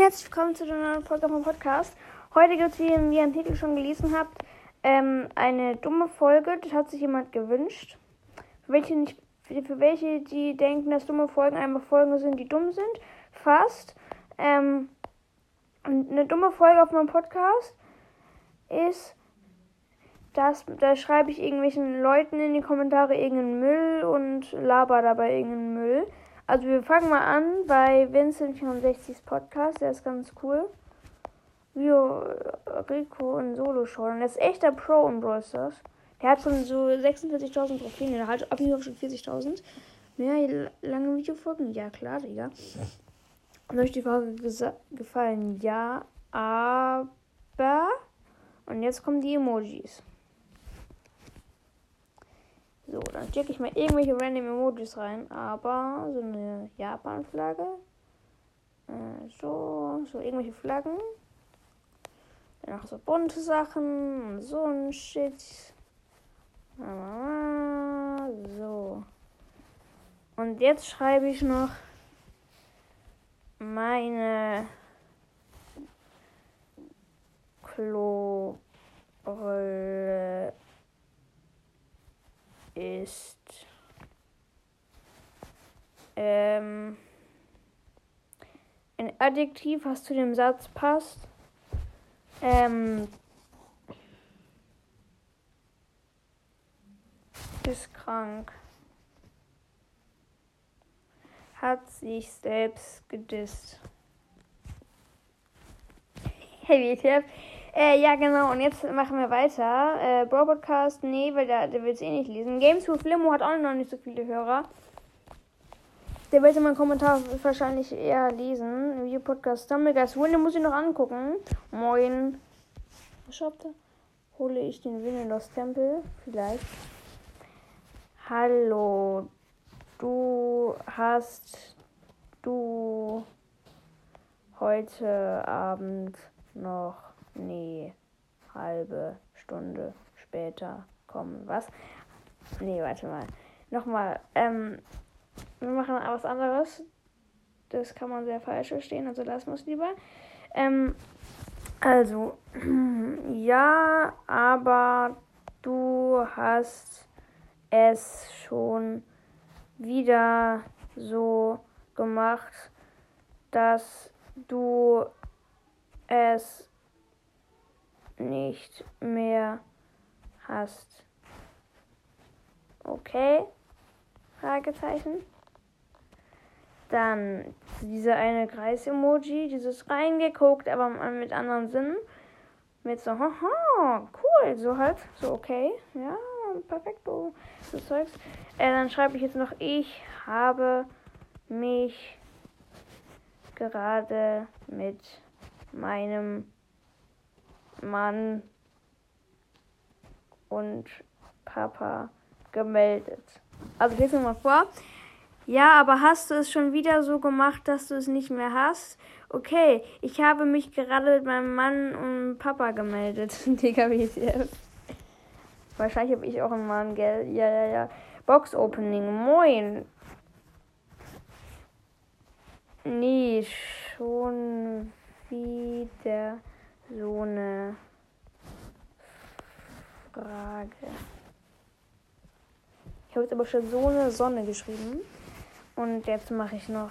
herzlich willkommen zu einer neuen Folge vom Podcast. Heute gibt es, wie ihr im Titel schon gelesen habt, ähm, eine dumme Folge. Das hat sich jemand gewünscht. Für welche, nicht, für welche, die denken, dass dumme Folgen einfach Folgen sind, die dumm sind. Fast. Ähm, eine dumme Folge auf meinem Podcast ist, dass da schreibe ich irgendwelchen Leuten in die Kommentare irgendeinen Müll und laber dabei irgendeinen Müll. Also wir fangen mal an bei Vincent64s Podcast, der ist ganz cool. Vio Rico in Solo schon. Der ist echter Pro in Brawl Stars. Der hat schon so 46.000 Trophäen. Der hat auf jeden Fall schon 40.000. Mehr lange Videofolgen? Ja, klar, Digga. Und euch die Frage gefallen? Ja, aber. Und jetzt kommen die Emojis. So, dann checke ich mal irgendwelche random Emojis rein. Aber so eine Japan-Flagge. Äh, so, so irgendwelche Flaggen. Dann auch so bunte Sachen so ein Shit. So. Und jetzt schreibe ich noch meine Klobrille ist ähm, ein Adjektiv, was zu dem Satz passt. Ähm, ist krank. Hat sich selbst gedisst. Hey, WTF. Äh, ja, genau. Und jetzt machen wir weiter. Äh, Bro Podcast, nee, weil der, der will es eh nicht lesen. Games with Limo hat auch noch nicht so viele Hörer. Der wird meinen Kommentar wahrscheinlich eher lesen. Video Podcast Stumbleguys Win, den muss ich noch angucken. Moin. Was schreibt er? Hole ich den Win in das Tempel? Vielleicht. Hallo. Du hast du heute Abend noch Nee, halbe Stunde später kommen. Was? Nee, warte mal. Nochmal. Ähm, wir machen was anderes. Das kann man sehr falsch verstehen, also wir es lieber. Ähm, also, ja, aber du hast es schon wieder so gemacht, dass du es nicht mehr hast. Okay? Fragezeichen. Dann dieser eine Kreis-Emoji, dieses reingeguckt, aber mit anderen Sinnen. Mit so, haha, cool, so halt, so okay, ja, perfekt, so Zeugs. Äh, dann schreibe ich jetzt noch, ich habe mich gerade mit meinem Mann und Papa gemeldet. Also lesen wir mal vor. Ja, aber hast du es schon wieder so gemacht, dass du es nicht mehr hast? Okay, ich habe mich gerade mit meinem Mann und Papa gemeldet. Digga, wie? Wahrscheinlich habe ich auch einen Mann, gell? Ja, ja, ja. Box Opening. Moin. Nee, schon wieder so eine Frage. Ich habe jetzt aber schon so eine Sonne geschrieben. Und jetzt mache ich noch.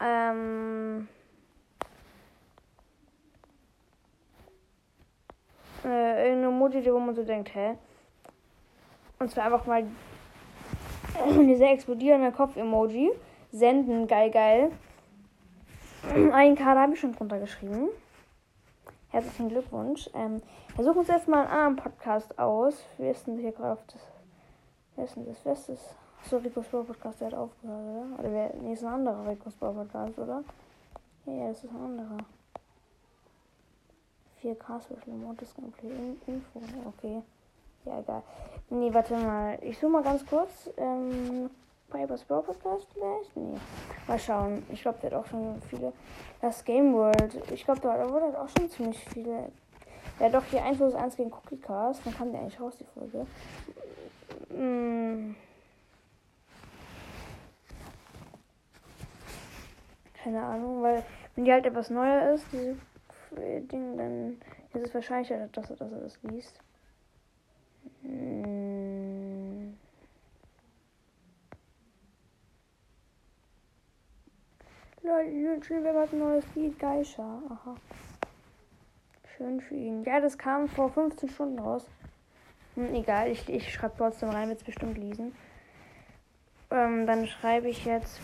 Ähm. Äh, irgendeine Emoji, wo man so denkt, hä? Und zwar einfach mal dieser explodierende Kopf-Emoji. Senden, geil, geil. Einen Kader habe ich schon drunter geschrieben. Herzlichen Glückwunsch. Ähm, wir suchen uns jetzt mal einen anderen Podcast aus. Wir sind hier gerade auf das. Wer ist denn das? Wer ist das? So, Rico Sport Podcast, der hat aufgehört, oder? Oder wer? Nee, ist ein anderer Rico Sport Podcast, oder? Ja, ja, das ist ein anderer. 4K Special Modus Gameplay Info. Okay. Ja, egal. Nee, warte mal. Ich suche mal ganz kurz. Ähm, Pipers Brawl Podcast vielleicht? Nee. Mal schauen. Ich glaube, der hat auch schon viele. Das Game World. Ich glaube, da wurde auch schon ziemlich viele. Ja, doch, hier 1 vs 1 gegen Cookie Cast. Dann kam der eigentlich raus, die Folge. Hm. Keine Ahnung, weil wenn die halt etwas neuer ist, diese Ding, dann ist es wahrscheinlicher, dass, dass er das liest. Hm. Leute, Schulwerk hat ein neues Lied, Geisha. Aha. Schön für ihn. Ja, das kam vor 15 Stunden raus. Hm, egal, ich, ich schreibe trotzdem rein, wird es bestimmt lesen. Ähm, dann schreibe ich jetzt.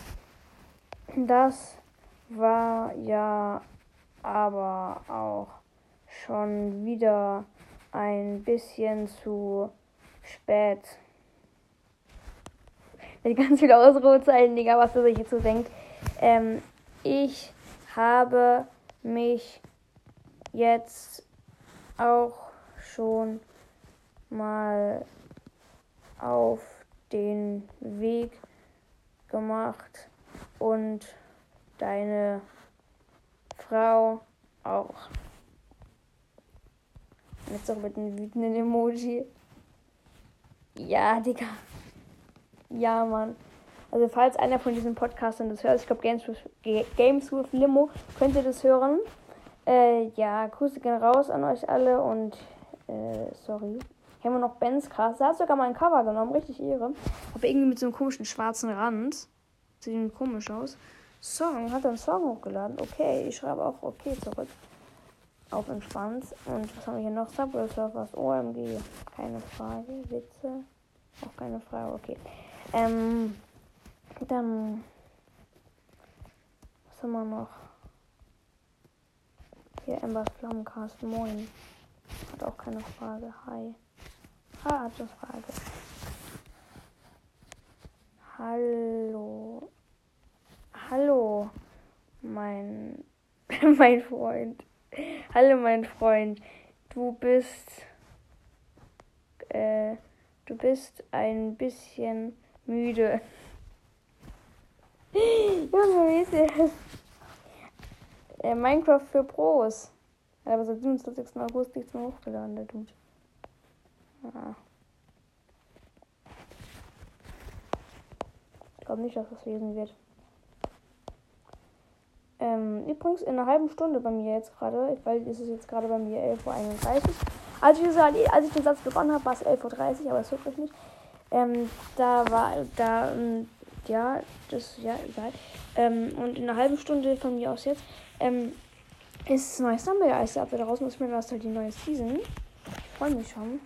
Das war ja aber auch schon wieder ein bisschen zu spät. Mit ganz viele Ausrufezeichen, Digga, was er sich jetzt so denkt. Ähm, ich habe mich jetzt auch schon mal auf den Weg gemacht und deine Frau auch. Jetzt auch mit einem wütenden Emoji. Ja, Digga. Ja, Mann. Also falls einer von diesen Podcastern das hört, ich glaube Games with, Games with Limo, könnt ihr das hören. Äh, ja, Grüße gehen raus an euch alle und äh, sorry. Hier haben wir noch Benz krass. Der hat sogar mal ein Cover genommen, richtig Ehre. Aber irgendwie mit so einem komischen schwarzen Rand. Sieht komisch aus. Song, hat er einen Song hochgeladen? Okay, ich schreibe auch okay zurück. Auf entspannt. Und was haben wir hier noch? Subway Surfers, OMG. Keine Frage. Witze. Auch keine Frage, okay. Ähm, dann. Was haben wir noch? Hier Ember Flammencast, moin. Hat auch keine Frage. Hi. Ah, hat eine Frage. Hallo. Hallo, mein, mein Freund. Hallo, mein Freund. Du bist, äh, du bist ein bisschen müde. Junge, wie ist das? Äh, Minecraft für Pros. Hat aber seit 27. August nichts mehr hochgeladen, der Dude. Ah. Ich glaube nicht, dass das lesen wird. Ähm, übrigens in einer halben Stunde bei mir jetzt gerade, weil es ist jetzt gerade bei mir 11.31 Uhr. Als ich, gesagt, als ich den Satz begonnen habe, war es 11.30 Uhr, aber es wirklich nicht. Ähm, da war, da, ähm, ja, das, ja, egal. Ähm, und in einer halben Stunde von mir aus jetzt, ähm, ist das neue Stumble Ice Update raus. Muss mir das halt die neue Season. Ich freue mich schon.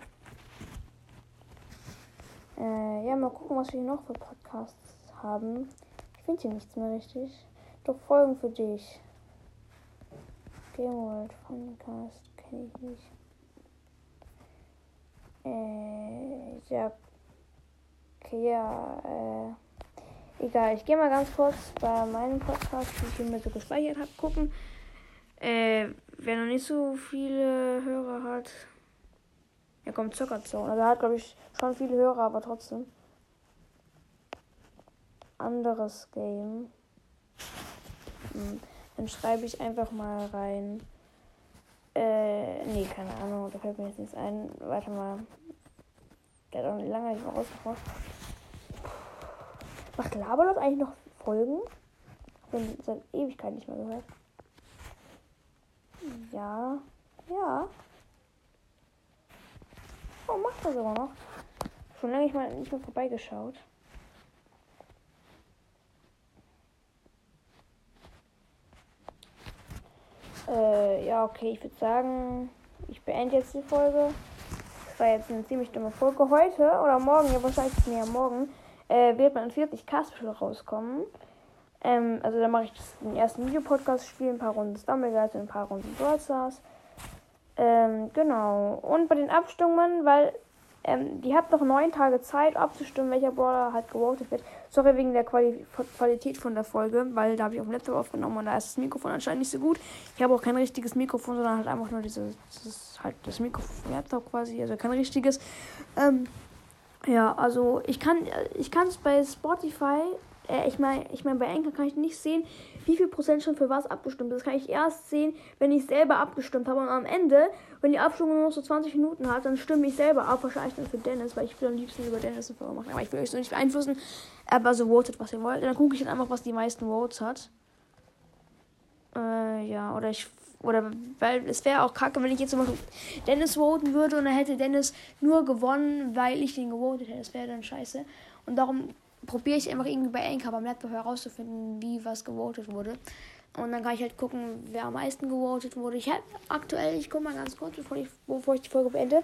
Äh, ja, mal gucken, was wir hier noch für Podcasts haben. Ich finde hier nichts mehr richtig. Doch Folgen für dich. Game World Funcast kenne ich nicht. Äh, ja. Okay, ja, äh. Egal, ich gehe mal ganz kurz bei meinem Podcast, wie ich mir so gespeichert habe, gucken. Äh, wer noch nicht so viele Hörer hat. Ja, kommt Zockerzone. Also er hat, glaube ich, schon viele Hörer, aber trotzdem. Anderes Game. Hm, dann schreibe ich einfach mal rein. Äh, nee, keine Ahnung, da fällt mir jetzt nichts ein. Warte mal. Der hat auch lange nicht mehr rausgebracht. Macht Laberlot eigentlich noch Folgen? Bin seit Ewigkeit nicht mehr gehört. Ja. Ja. Oh, macht er sogar noch. Schon lange nicht, mal, nicht mehr vorbeigeschaut. Äh, ja, okay, ich würde sagen, ich beende jetzt die Folge. Das war jetzt eine ziemlich dumme Folge. Heute oder morgen, ja wahrscheinlich mehr morgen, äh, wird man 40 K-Special rauskommen. Ähm, also da mache ich den ersten Videopodcast, spiele ein paar Runden Stumbleguys und ein paar Runden Brawl. Ähm, genau. Und bei den Abstimmungen, weil ähm, die habt noch neun Tage Zeit abzustimmen, welcher Brawler halt gewotet wird. Sorry wegen der Quali Qualität von der Folge, weil da habe ich auf dem Laptop aufgenommen und da ist das Mikrofon anscheinend nicht so gut. Ich habe auch kein richtiges Mikrofon, sondern halt einfach nur dieses, dieses halt das Mikrofon vom Laptop quasi, also kein richtiges. Ähm, ja, also ich kann ich kann es bei Spotify äh, ich meine, ich mein, bei Anchor kann ich nicht sehen, wie viel Prozent schon für was abgestimmt ist. Das kann ich erst sehen, wenn ich selber abgestimmt habe. Und am Ende, wenn die Abstimmung nur noch so 20 Minuten hat, dann stimme ich selber ab. Wahrscheinlich dann für Dennis, weil ich will am liebsten über Dennis eine Folge machen. Aber ich will euch so nicht beeinflussen. Aber so votet, was ihr wollt. Und dann gucke ich dann einfach, was die meisten Votes hat. ja, oder ich oder weil es wäre auch kacke, wenn ich jetzt zum Beispiel Dennis voten würde und dann hätte Dennis nur gewonnen, weil ich den gewotet hätte. Das wäre dann scheiße. Und darum probiere ich einfach irgendwie bei Anchor beim Laptop herauszufinden, wie was gewotet wurde. Und dann kann ich halt gucken, wer am meisten gewotet wurde. Ich habe aktuell, ich gucke mal ganz kurz, bevor ich, bevor ich die Folge beende,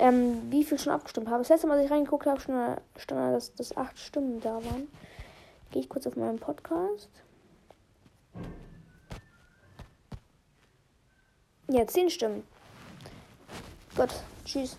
ähm, wie viel schon abgestimmt habe. Das letzte Mal, als ich reingeguckt habe, stand, stand dass, dass acht Stimmen da waren. Gehe ich kurz auf meinen Podcast. Ja, zehn Stimmen. Gut, tschüss.